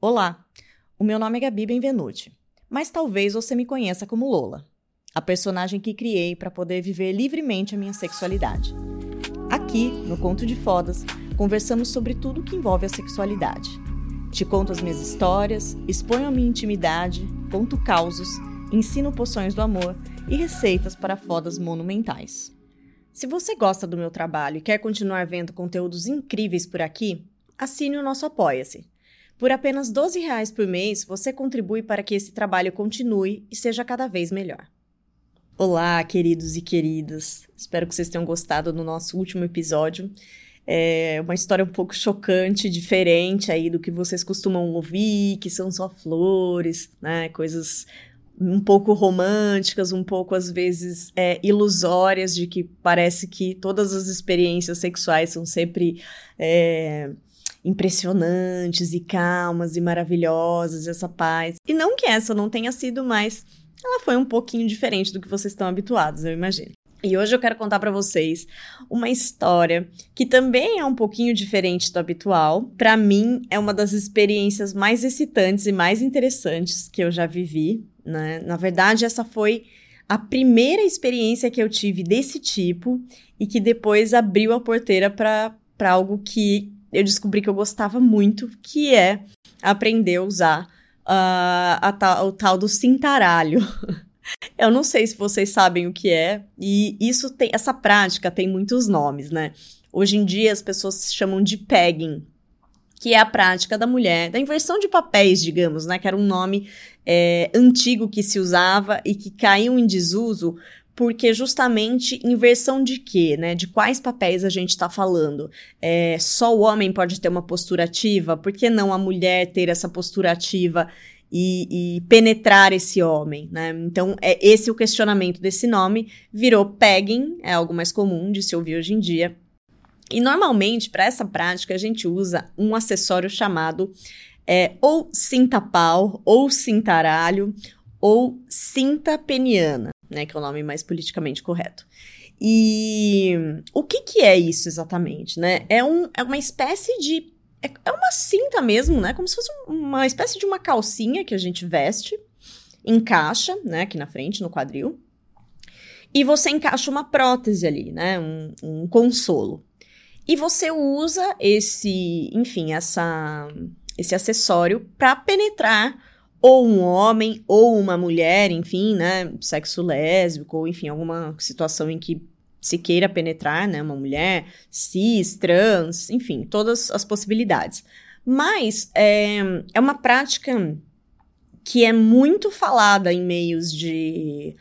Olá, o meu nome é Gabi Benvenuti, mas talvez você me conheça como Lola, a personagem que criei para poder viver livremente a minha sexualidade. Aqui, no Conto de Fodas, conversamos sobre tudo que envolve a sexualidade. Te conto as minhas histórias, exponho a minha intimidade, conto causos, ensino poções do amor e receitas para fodas monumentais. Se você gosta do meu trabalho e quer continuar vendo conteúdos incríveis por aqui, assine o nosso Apoia-se por apenas 12 reais por mês, você contribui para que esse trabalho continue e seja cada vez melhor. Olá, queridos e queridas. Espero que vocês tenham gostado do nosso último episódio. É uma história um pouco chocante, diferente aí do que vocês costumam ouvir, que são só flores, né? Coisas um pouco românticas, um pouco às vezes é, ilusórias, de que parece que todas as experiências sexuais são sempre é, impressionantes e calmas e maravilhosas, essa paz. E não que essa não tenha sido, mas ela foi um pouquinho diferente do que vocês estão habituados, eu imagino. E hoje eu quero contar para vocês uma história que também é um pouquinho diferente do habitual. Para mim, é uma das experiências mais excitantes e mais interessantes que eu já vivi, né? Na verdade, essa foi a primeira experiência que eu tive desse tipo e que depois abriu a porteira para algo que eu descobri que eu gostava muito, que é aprender a usar uh, a tal, o tal do cintaralho. eu não sei se vocês sabem o que é, e isso tem, essa prática tem muitos nomes, né? Hoje em dia as pessoas chamam de pegging, que é a prática da mulher, da inversão de papéis, digamos, né? Que era um nome é, antigo que se usava e que caiu em desuso porque justamente inversão de quê, né? De quais papéis a gente está falando? É, só o homem pode ter uma postura ativa? Por que não a mulher ter essa postura ativa e, e penetrar esse homem, né? Então, é esse o questionamento desse nome. Virou pegging, é algo mais comum de se ouvir hoje em dia. E normalmente, para essa prática, a gente usa um acessório chamado é, ou cinta pau, ou cintaralho, ou cinta peniana né, que é o nome mais politicamente correto. E o que, que é isso exatamente, né? É, um, é uma espécie de. É, é uma cinta mesmo, né? Como se fosse uma espécie de uma calcinha que a gente veste, encaixa, né, aqui na frente, no quadril. E você encaixa uma prótese ali, né? Um, um consolo. E você usa esse, enfim, essa, esse acessório para penetrar ou um homem ou uma mulher, enfim, né, sexo lésbico, ou enfim, alguma situação em que se queira penetrar, né, uma mulher, cis, trans, enfim, todas as possibilidades. Mas é, é uma prática que é muito falada em meios de,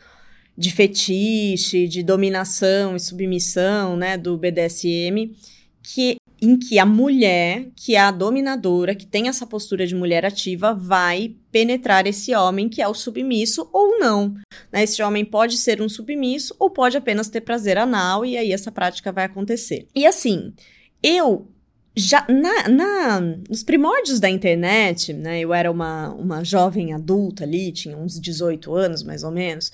de fetiche, de dominação e submissão, né, do BDSM, que em que a mulher, que é a dominadora, que tem essa postura de mulher ativa, vai penetrar esse homem que é o submisso ou não. Né? Esse homem pode ser um submisso ou pode apenas ter prazer anal e aí essa prática vai acontecer. E assim, eu já na, na, nos primórdios da internet, né, eu era uma, uma jovem adulta ali, tinha uns 18 anos mais ou menos,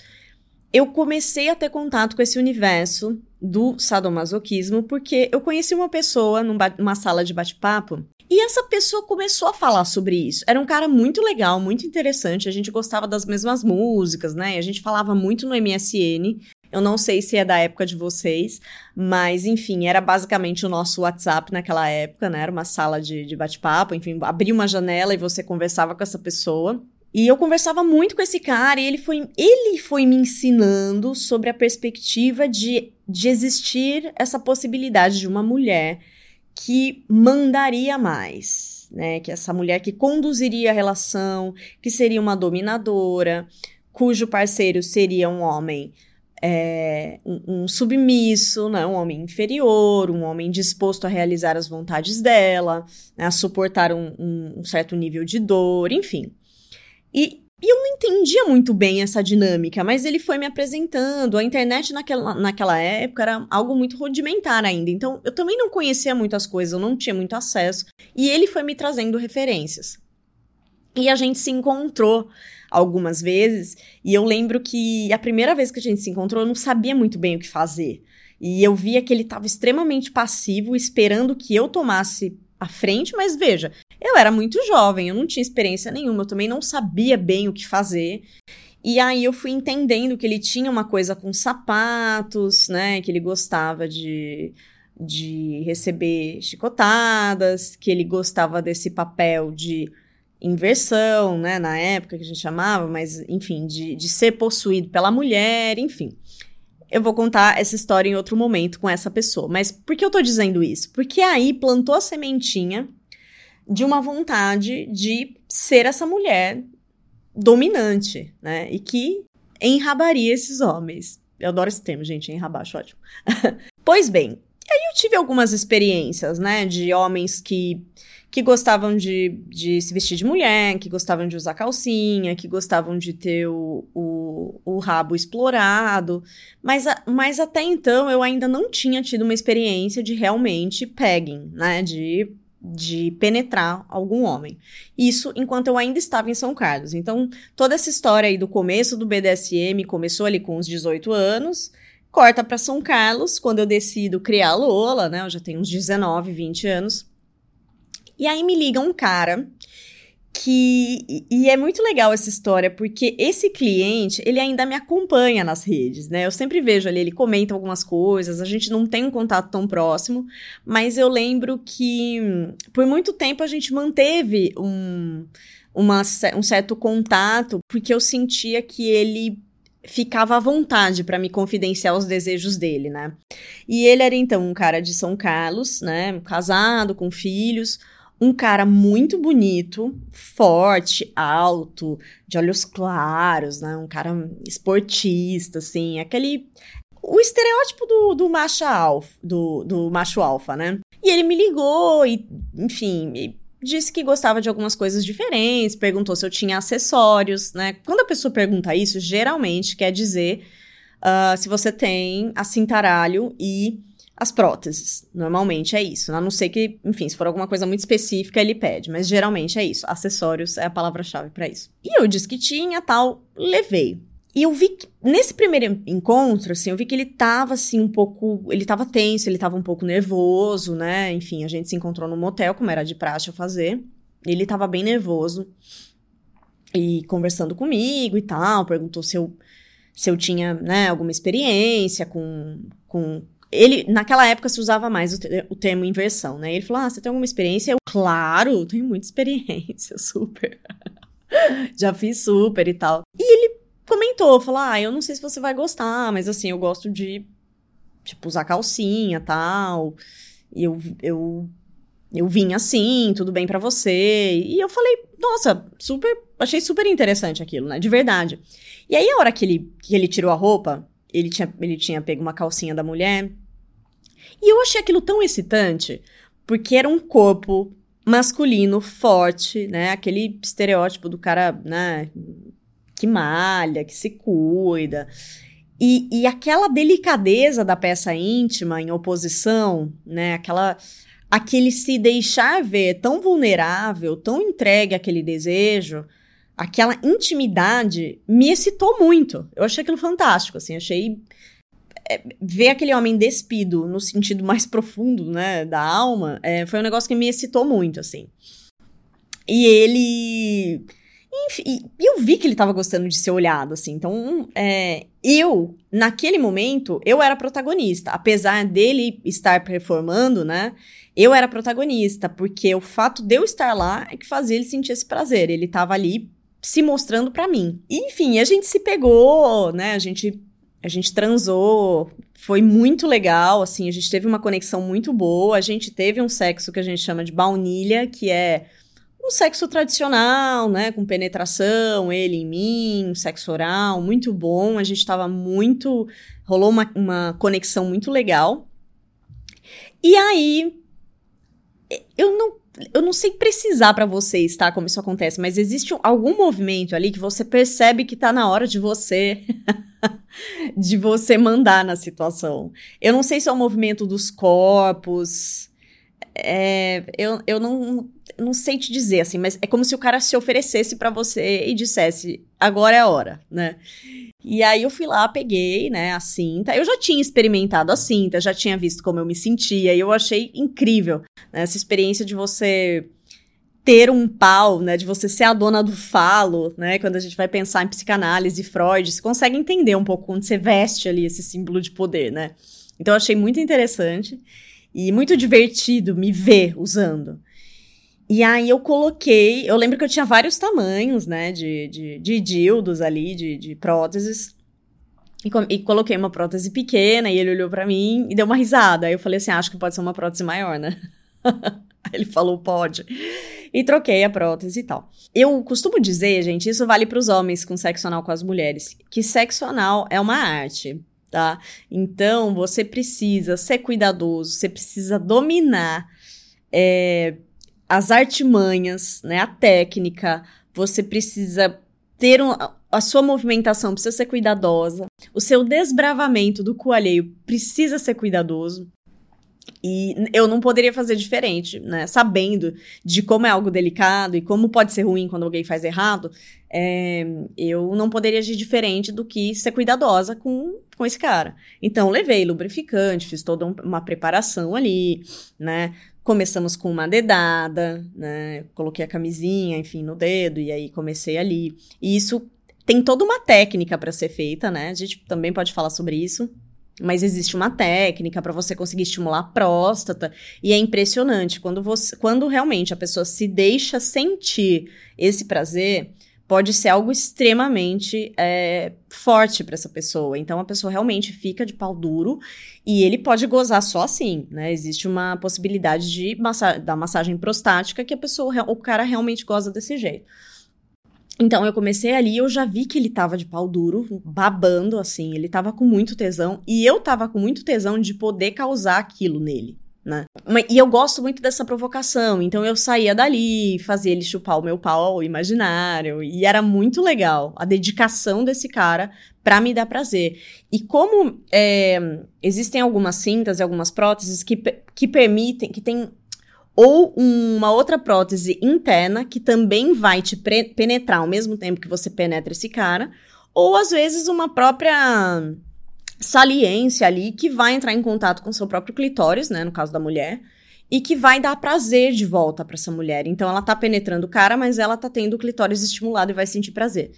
eu comecei a ter contato com esse universo do sadomasoquismo porque eu conheci uma pessoa numa sala de bate-papo e essa pessoa começou a falar sobre isso. Era um cara muito legal, muito interessante. A gente gostava das mesmas músicas, né? A gente falava muito no MSN. Eu não sei se é da época de vocês, mas enfim, era basicamente o nosso WhatsApp naquela época, né? Era uma sala de, de bate-papo, enfim, abria uma janela e você conversava com essa pessoa. E eu conversava muito com esse cara e ele foi, ele foi me ensinando sobre a perspectiva de, de existir essa possibilidade de uma mulher que mandaria mais, né? Que essa mulher que conduziria a relação, que seria uma dominadora, cujo parceiro seria um homem é, um, um, submisso, né, um homem inferior, um homem disposto a realizar as vontades dela, né, a suportar um, um certo nível de dor, enfim. E, e eu não entendia muito bem essa dinâmica, mas ele foi me apresentando. A internet naquela, naquela época era algo muito rudimentar ainda, então eu também não conhecia muitas coisas, eu não tinha muito acesso. E ele foi me trazendo referências. E a gente se encontrou algumas vezes, e eu lembro que a primeira vez que a gente se encontrou, eu não sabia muito bem o que fazer. E eu via que ele estava extremamente passivo, esperando que eu tomasse à frente, mas veja, eu era muito jovem, eu não tinha experiência nenhuma, eu também não sabia bem o que fazer. E aí eu fui entendendo que ele tinha uma coisa com sapatos, né? Que ele gostava de, de receber chicotadas, que ele gostava desse papel de inversão, né? Na época que a gente chamava, mas enfim, de, de ser possuído pela mulher, enfim. Eu vou contar essa história em outro momento com essa pessoa. Mas por que eu tô dizendo isso? Porque aí plantou a sementinha de uma vontade de ser essa mulher dominante, né? E que enrabaria esses homens. Eu adoro esse termo, gente, enrabar, acho ótimo. pois bem, aí eu tive algumas experiências, né, de homens que, que gostavam de, de se vestir de mulher, que gostavam de usar calcinha, que gostavam de ter o, o, o rabo explorado, mas, mas até então eu ainda não tinha tido uma experiência de realmente pegging, né, de de penetrar algum homem. Isso enquanto eu ainda estava em São Carlos. Então, toda essa história aí do começo do BDSM começou ali com uns 18 anos, corta para São Carlos, quando eu decido criar Lola, né? Eu já tenho uns 19, 20 anos. E aí me liga um cara que e é muito legal essa história porque esse cliente ele ainda me acompanha nas redes, né? Eu sempre vejo ali ele comenta algumas coisas, a gente não tem um contato tão próximo, mas eu lembro que por muito tempo a gente manteve um uma, um certo contato porque eu sentia que ele ficava à vontade para me confidenciar os desejos dele, né? E ele era então um cara de São Carlos, né? Casado, com filhos um cara muito bonito, forte, alto, de olhos claros, né? Um cara esportista, assim, aquele. O estereótipo do, do macho alfa, do, do macho alfa, né? E ele me ligou e, enfim, disse que gostava de algumas coisas diferentes, perguntou se eu tinha acessórios, né? Quando a pessoa pergunta isso, geralmente quer dizer uh, se você tem a cintaralho e as próteses. Normalmente é isso. A não ser que, enfim, se for alguma coisa muito específica, ele pede. Mas geralmente é isso. Acessórios é a palavra-chave para isso. E eu disse que tinha, tal, levei. E eu vi que, nesse primeiro encontro, assim, eu vi que ele tava, assim, um pouco. Ele tava tenso, ele tava um pouco nervoso, né? Enfim, a gente se encontrou no motel, como era de praxe eu fazer. Ele tava bem nervoso. E conversando comigo e tal, perguntou se eu, se eu tinha, né, alguma experiência com, com ele, naquela época se usava mais o, o, termo inversão, né? Ele falou: Ah, você tem alguma experiência? Eu, claro, tenho muita experiência, super. Já fiz super e tal. E ele comentou, falou: Ah, eu não sei se você vai gostar, mas assim, eu gosto de, tipo, usar calcinha tal. E eu, eu, eu vim assim, tudo bem para você. E eu falei: Nossa, super. Achei super interessante aquilo, né? De verdade. E aí, a hora que ele, que ele tirou a roupa, ele tinha, ele tinha pego uma calcinha da mulher e eu achei aquilo tão excitante, porque era um corpo masculino forte, né? Aquele estereótipo do cara, né? Que malha, que se cuida. E, e aquela delicadeza da peça íntima em oposição, né? Aquela aquele se deixar ver tão vulnerável, tão entregue àquele desejo, aquela intimidade me excitou muito. Eu achei aquilo fantástico, assim, achei é, ver aquele homem despido no sentido mais profundo, né, da alma, é, foi um negócio que me excitou muito, assim. E ele. Enfim, eu vi que ele tava gostando de ser olhado, assim. Então, é, eu, naquele momento, eu era protagonista. Apesar dele estar performando, né? Eu era protagonista, porque o fato de eu estar lá é que fazia ele sentir esse prazer. Ele tava ali se mostrando para mim. Enfim, a gente se pegou, né? A gente a gente transou, foi muito legal, assim, a gente teve uma conexão muito boa, a gente teve um sexo que a gente chama de baunilha, que é um sexo tradicional, né, com penetração, ele em mim, sexo oral, muito bom, a gente tava muito, rolou uma, uma conexão muito legal. E aí, eu não eu não sei precisar para vocês, tá? Como isso acontece, mas existe algum movimento ali que você percebe que tá na hora de você de você mandar na situação. Eu não sei se é o movimento dos corpos. É, eu, eu não, não sei te dizer, assim, mas é como se o cara se oferecesse para você e dissesse: agora é a hora, né? E aí eu fui lá, peguei, né, a cinta. Eu já tinha experimentado a cinta, já tinha visto como eu me sentia, e eu achei incrível né, essa experiência de você ter um pau, né, de você ser a dona do falo, né, quando a gente vai pensar em psicanálise, Freud, você consegue entender um pouco quando você veste ali esse símbolo de poder, né? Então eu achei muito interessante e muito divertido me ver usando. E aí eu coloquei, eu lembro que eu tinha vários tamanhos, né, de, de, de dildos ali, de, de próteses. E, e, coloquei uma prótese pequena e ele olhou para mim e deu uma risada. Aí eu falei assim, acho que pode ser uma prótese maior, né? ele falou, pode. E troquei a prótese e tal. Eu costumo dizer, gente, isso vale para os homens com sexo anal com as mulheres, que sexo anal é uma arte, tá? Então, você precisa ser cuidadoso, você precisa dominar é, as artimanhas, né, a técnica, você precisa ter um, a sua movimentação precisa ser cuidadosa, o seu desbravamento do cu alheio precisa ser cuidadoso. E eu não poderia fazer diferente, né? Sabendo de como é algo delicado e como pode ser ruim quando alguém faz errado, é, eu não poderia agir diferente do que ser cuidadosa com, com esse cara. Então, levei lubrificante, fiz toda um, uma preparação ali, né? Começamos com uma dedada, né? Coloquei a camisinha, enfim, no dedo, e aí comecei ali. E isso tem toda uma técnica para ser feita, né? A gente também pode falar sobre isso. Mas existe uma técnica para você conseguir estimular a próstata. E é impressionante. Quando, você, quando realmente a pessoa se deixa sentir esse prazer, pode ser algo extremamente é, forte para essa pessoa. Então a pessoa realmente fica de pau duro e ele pode gozar só assim, né? Existe uma possibilidade de massa da massagem prostática que a pessoa, o cara realmente goza desse jeito. Então eu comecei ali, eu já vi que ele tava de pau duro, babando assim, ele tava com muito tesão e eu tava com muito tesão de poder causar aquilo nele né? E eu gosto muito dessa provocação, então eu saía dali, fazia ele chupar o meu pau imaginário, e era muito legal a dedicação desse cara para me dar prazer. E como é, existem algumas cintas e algumas próteses que, que permitem, que tem ou uma outra prótese interna que também vai te penetrar ao mesmo tempo que você penetra esse cara, ou às vezes uma própria saliência ali que vai entrar em contato com seu próprio clitóris, né, no caso da mulher, e que vai dar prazer de volta para essa mulher. Então ela tá penetrando o cara, mas ela tá tendo o clitóris estimulado e vai sentir prazer.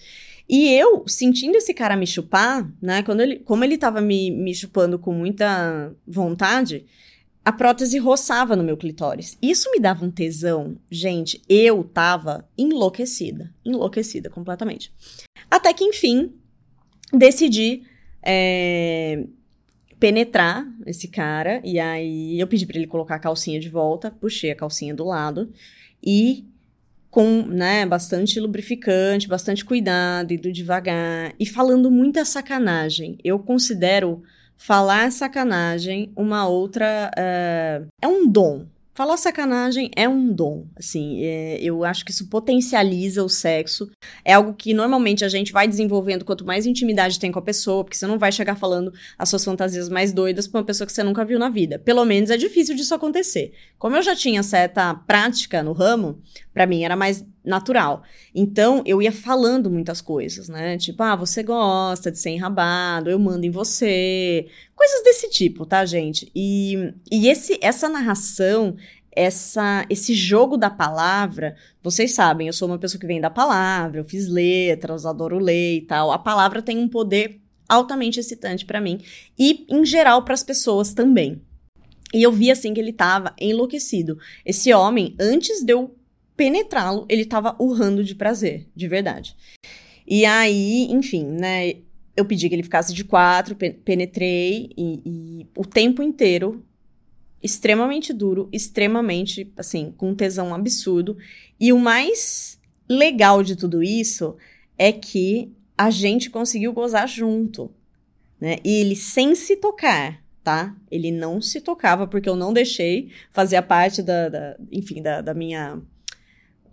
E eu, sentindo esse cara me chupar, né, quando ele, como ele tava me, me chupando com muita vontade, a prótese roçava no meu clitóris. Isso me dava um tesão. Gente, eu tava enlouquecida. Enlouquecida completamente. Até que, enfim, decidi é, penetrar esse cara. E aí eu pedi para ele colocar a calcinha de volta, puxei a calcinha do lado e com, né, bastante lubrificante, bastante cuidado, indo devagar e falando muita sacanagem. Eu considero falar sacanagem uma outra. Uh, é um dom, Falar sacanagem é um dom, assim, é, eu acho que isso potencializa o sexo. É algo que normalmente a gente vai desenvolvendo quanto mais intimidade tem com a pessoa, porque você não vai chegar falando as suas fantasias mais doidas pra uma pessoa que você nunca viu na vida. Pelo menos é difícil disso acontecer. Como eu já tinha certa prática no ramo, para mim era mais natural. Então, eu ia falando muitas coisas, né? Tipo, ah, você gosta de ser enrabado, eu mando em você. Coisas desse tipo, tá, gente? E, e esse, essa narração, essa, esse jogo da palavra, vocês sabem, eu sou uma pessoa que vem da palavra, eu fiz letras, adoro ler e tal. A palavra tem um poder altamente excitante para mim e, em geral, para as pessoas também. E eu vi assim que ele tava enlouquecido. Esse homem, antes de eu penetrá-lo, ele tava urrando de prazer, de verdade. E aí, enfim, né? Eu pedi que ele ficasse de quatro, penetrei e, e o tempo inteiro extremamente duro, extremamente, assim, com tesão absurdo. E o mais legal de tudo isso é que a gente conseguiu gozar junto, né? E ele sem se tocar, tá? Ele não se tocava porque eu não deixei, fazia parte da, da enfim, da, da minha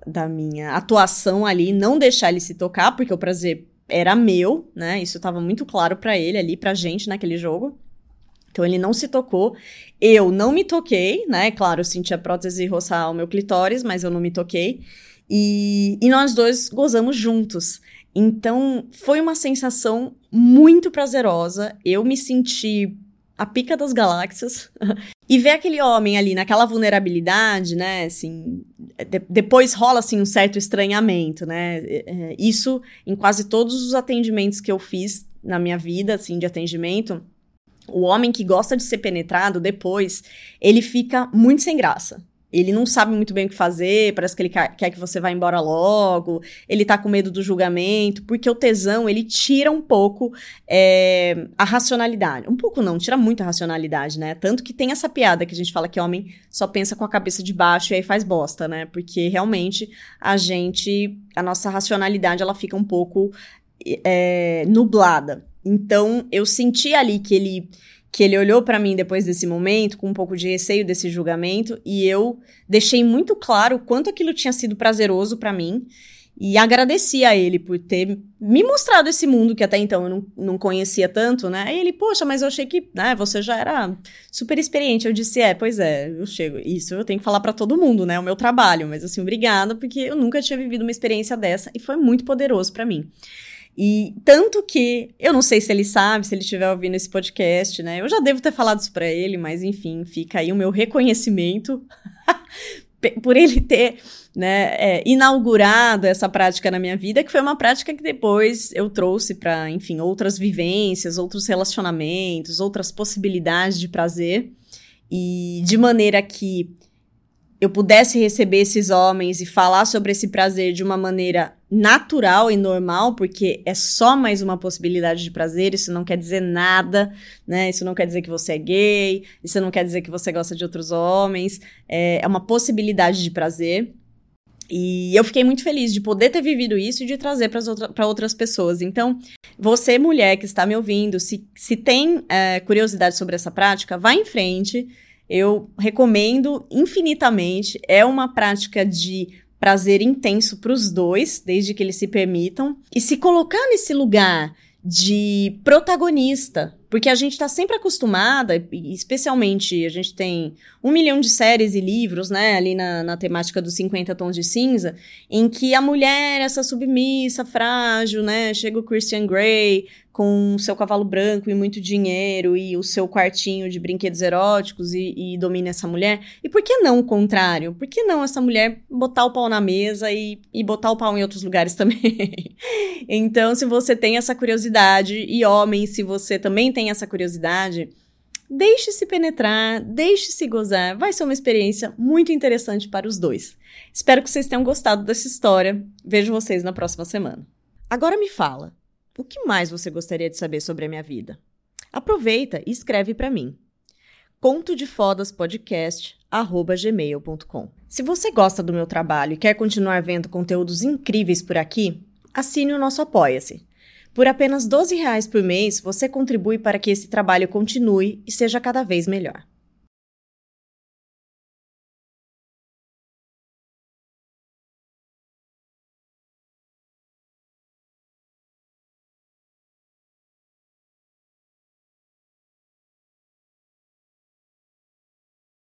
da minha atuação ali, não deixar ele se tocar, porque o prazer era meu, né? Isso estava muito claro para ele ali, pra gente naquele jogo. Então ele não se tocou. Eu não me toquei, né? Claro, eu senti a prótese roçar o meu clitóris, mas eu não me toquei. E, e nós dois gozamos juntos. Então foi uma sensação muito prazerosa. Eu me senti a pica das galáxias. E ver aquele homem ali naquela vulnerabilidade, né, assim, de, depois rola, assim, um certo estranhamento, né, é, é, isso em quase todos os atendimentos que eu fiz na minha vida, assim, de atendimento, o homem que gosta de ser penetrado depois, ele fica muito sem graça. Ele não sabe muito bem o que fazer, parece que ele quer que você vá embora logo, ele tá com medo do julgamento, porque o tesão, ele tira um pouco é, a racionalidade. Um pouco não, tira muito a racionalidade, né? Tanto que tem essa piada que a gente fala que homem só pensa com a cabeça de baixo e aí faz bosta, né? Porque realmente a gente, a nossa racionalidade, ela fica um pouco é, nublada. Então, eu senti ali que ele que ele olhou para mim depois desse momento com um pouco de receio desse julgamento e eu deixei muito claro quanto aquilo tinha sido prazeroso para mim e agradeci a ele por ter me mostrado esse mundo que até então eu não, não conhecia tanto, né? Aí ele, poxa, mas eu achei que né, você já era super experiente. Eu disse, é, pois é, eu chego. Isso eu tenho que falar para todo mundo, né? O meu trabalho. Mas assim, obrigada, porque eu nunca tinha vivido uma experiência dessa e foi muito poderoso para mim. E tanto que, eu não sei se ele sabe, se ele estiver ouvindo esse podcast, né? Eu já devo ter falado isso para ele, mas enfim, fica aí o meu reconhecimento por ele ter né, é, inaugurado essa prática na minha vida, que foi uma prática que depois eu trouxe para, enfim, outras vivências, outros relacionamentos, outras possibilidades de prazer. E de maneira que eu pudesse receber esses homens e falar sobre esse prazer de uma maneira natural e normal, porque é só mais uma possibilidade de prazer, isso não quer dizer nada, né? Isso não quer dizer que você é gay, isso não quer dizer que você gosta de outros homens, é, é uma possibilidade de prazer. E eu fiquei muito feliz de poder ter vivido isso e de trazer para outra, outras pessoas. Então, você, mulher que está me ouvindo, se, se tem é, curiosidade sobre essa prática, vá em frente eu recomendo infinitamente. É uma prática de prazer intenso para os dois, desde que eles se permitam. E se colocar nesse lugar de protagonista, porque a gente está sempre acostumada, especialmente a gente tem um milhão de séries e livros, né, ali na, na temática dos 50 tons de cinza, em que a mulher, essa submissa, frágil, né, chega o Christian Grey, com seu cavalo branco e muito dinheiro e o seu quartinho de brinquedos eróticos e, e, domina essa mulher. E por que não o contrário? Por que não essa mulher botar o pau na mesa e, e botar o pau em outros lugares também? então, se você tem essa curiosidade, e homem, se você também tem essa curiosidade, deixe-se penetrar, deixe-se gozar. Vai ser uma experiência muito interessante para os dois. Espero que vocês tenham gostado dessa história. Vejo vocês na próxima semana. Agora me fala. O que mais você gostaria de saber sobre a minha vida? Aproveita e escreve para mim. Conto de Fodas Podcast gmail.com. Se você gosta do meu trabalho e quer continuar vendo conteúdos incríveis por aqui, assine o nosso Apoia-se. Por apenas R$ 12 por mês, você contribui para que esse trabalho continue e seja cada vez melhor.